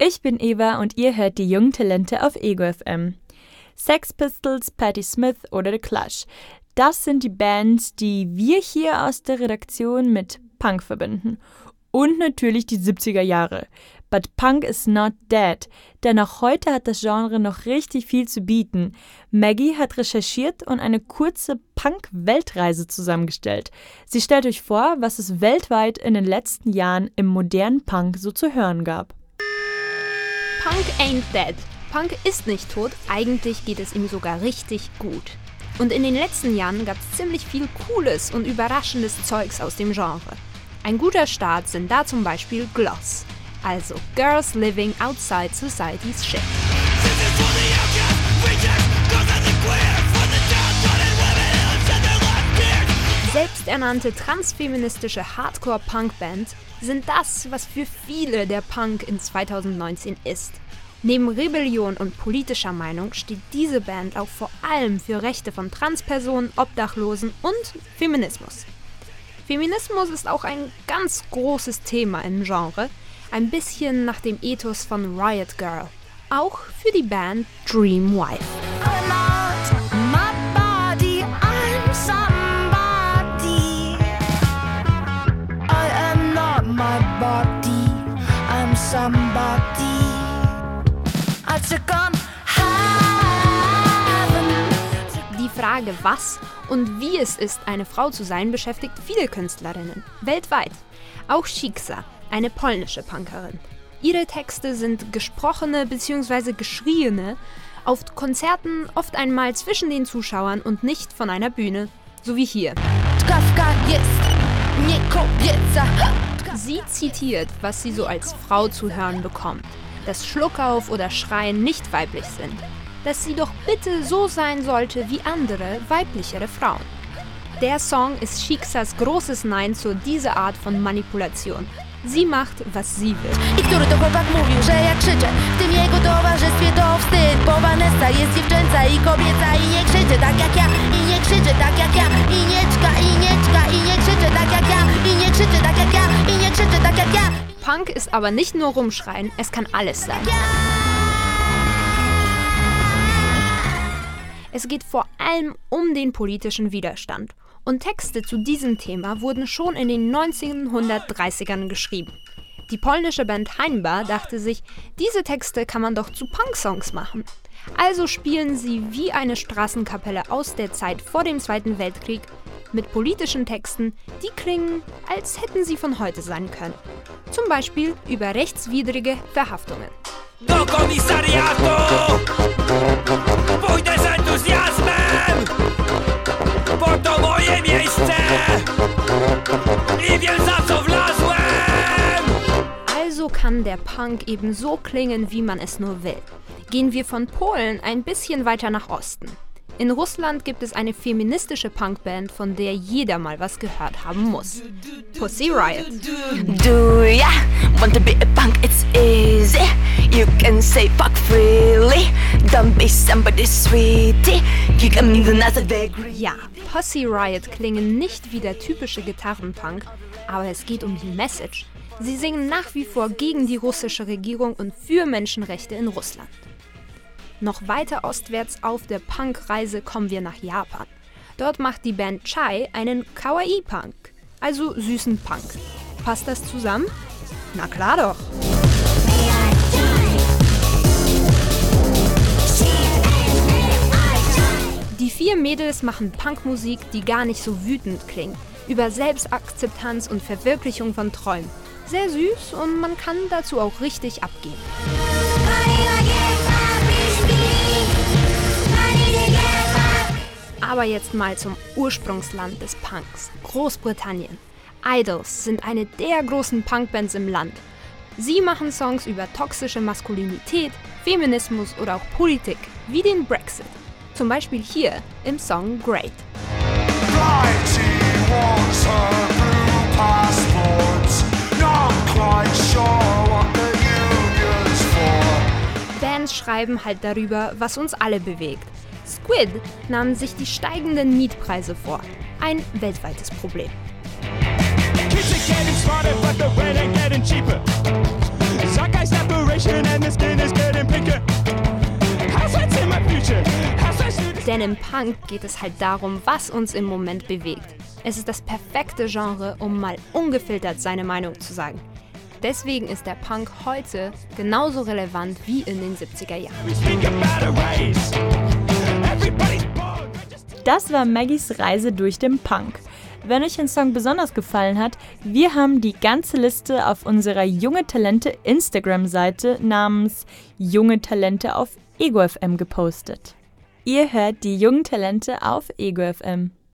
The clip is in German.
Ich bin Eva und ihr hört die jungen Talente auf Ego FM. Sex Pistols, Patti Smith oder The Clash. Das sind die Bands, die wir hier aus der Redaktion mit Punk verbinden. Und natürlich die 70er Jahre. But Punk is not dead, denn auch heute hat das Genre noch richtig viel zu bieten. Maggie hat recherchiert und eine kurze Punk-Weltreise zusammengestellt. Sie stellt euch vor, was es weltweit in den letzten Jahren im modernen Punk so zu hören gab. Punk ain't dead. Punk ist nicht tot, eigentlich geht es ihm sogar richtig gut. Und in den letzten Jahren gab es ziemlich viel cooles und überraschendes Zeugs aus dem Genre. Ein guter Start sind da zum Beispiel Gloss, also Girls Living Outside Society's Shit. Selbsternannte transfeministische Hardcore-Punk-Bands sind das, was für viele der Punk in 2019 ist. Neben Rebellion und politischer Meinung steht diese Band auch vor allem für Rechte von Transpersonen, Obdachlosen und Feminismus. Feminismus ist auch ein ganz großes Thema im Genre, ein bisschen nach dem Ethos von Riot Girl. Auch für die Band Dream Wife. Frage, was und wie es ist, eine Frau zu sein, beschäftigt viele Künstlerinnen weltweit. Auch Shiksa, eine polnische Punkerin. Ihre Texte sind gesprochene bzw. geschriene, auf Konzerten oft einmal zwischen den Zuschauern und nicht von einer Bühne, so wie hier. Sie zitiert, was sie so als Frau zu hören bekommt, dass Schluckauf oder Schreien nicht weiblich sind, dass sie doch bitte so sein sollte wie andere, weiblichere Frauen. Der Song ist Shiksas großes Nein zu dieser Art von Manipulation. Sie macht, was sie will. I który to chłopak mówił, że jak krzyczę W tym jego towarzystwie to wstyd Bo Vanessa jest dziewczęca i kobieca I nie krzyczy tak jak ja I nie krzyczy tak jak ja I nie czka, i nie czka I nie krzyczy tak jak ja I nie krzyczy tak jak ja I nie krzyczy tak jak ja Punk ist aber nicht nur rumschreien, es kann alles sein. Es geht vor allem um den politischen Widerstand. Und Texte zu diesem Thema wurden schon in den 1930ern geschrieben. Die polnische Band Heinbar dachte sich, diese Texte kann man doch zu Punk-Songs machen. Also spielen sie wie eine Straßenkapelle aus der Zeit vor dem Zweiten Weltkrieg mit politischen Texten, die klingen, als hätten sie von heute sein können. Zum Beispiel über rechtswidrige Verhaftungen. Do komisariatu Pójdę z entuzjazmem Bo to moje miejsce I wiem za co wlazłem Also kann der Punk eben so klingen, wie man es nur will. Gehen wir von Polen ein bisschen weiter nach Osten. In Russland gibt es eine feministische Punkband, von der jeder mal was gehört haben muss. Pussy Riot. Do ya want to be a punk? It's easy. You can say fuck freely. Don't be somebody's sweetie. You can do nothing degree. Ja, Pussy Riot klingen nicht wie der typische Gitarrenpunk, aber es geht um die Message. Sie singen nach wie vor gegen die russische Regierung und für Menschenrechte in Russland. Noch weiter ostwärts auf der Punk-Reise kommen wir nach Japan. Dort macht die Band Chai einen Kawaii-Punk, also süßen Punk. Passt das zusammen? Na klar doch. Mädels machen Punkmusik, die gar nicht so wütend klingt, über Selbstakzeptanz und Verwirklichung von Träumen. Sehr süß und man kann dazu auch richtig abgehen. Aber jetzt mal zum Ursprungsland des Punks, Großbritannien. Idols sind eine der großen Punkbands im Land. Sie machen Songs über toxische Maskulinität, Feminismus oder auch Politik, wie den Brexit. Zum Beispiel hier im Song Great. Bands schreiben halt darüber, was uns alle bewegt. Squid nahmen sich die steigenden Mietpreise vor. Ein weltweites Problem. Denn im Punk geht es halt darum, was uns im Moment bewegt. Es ist das perfekte Genre, um mal ungefiltert seine Meinung zu sagen. Deswegen ist der Punk heute genauso relevant wie in den 70er Jahren. Das war Maggies Reise durch den Punk. Wenn euch ein Song besonders gefallen hat, wir haben die ganze Liste auf unserer Junge Talente Instagram-Seite namens Junge Talente auf EgoFM gepostet. Ihr hört die jungen Talente auf EgoFM.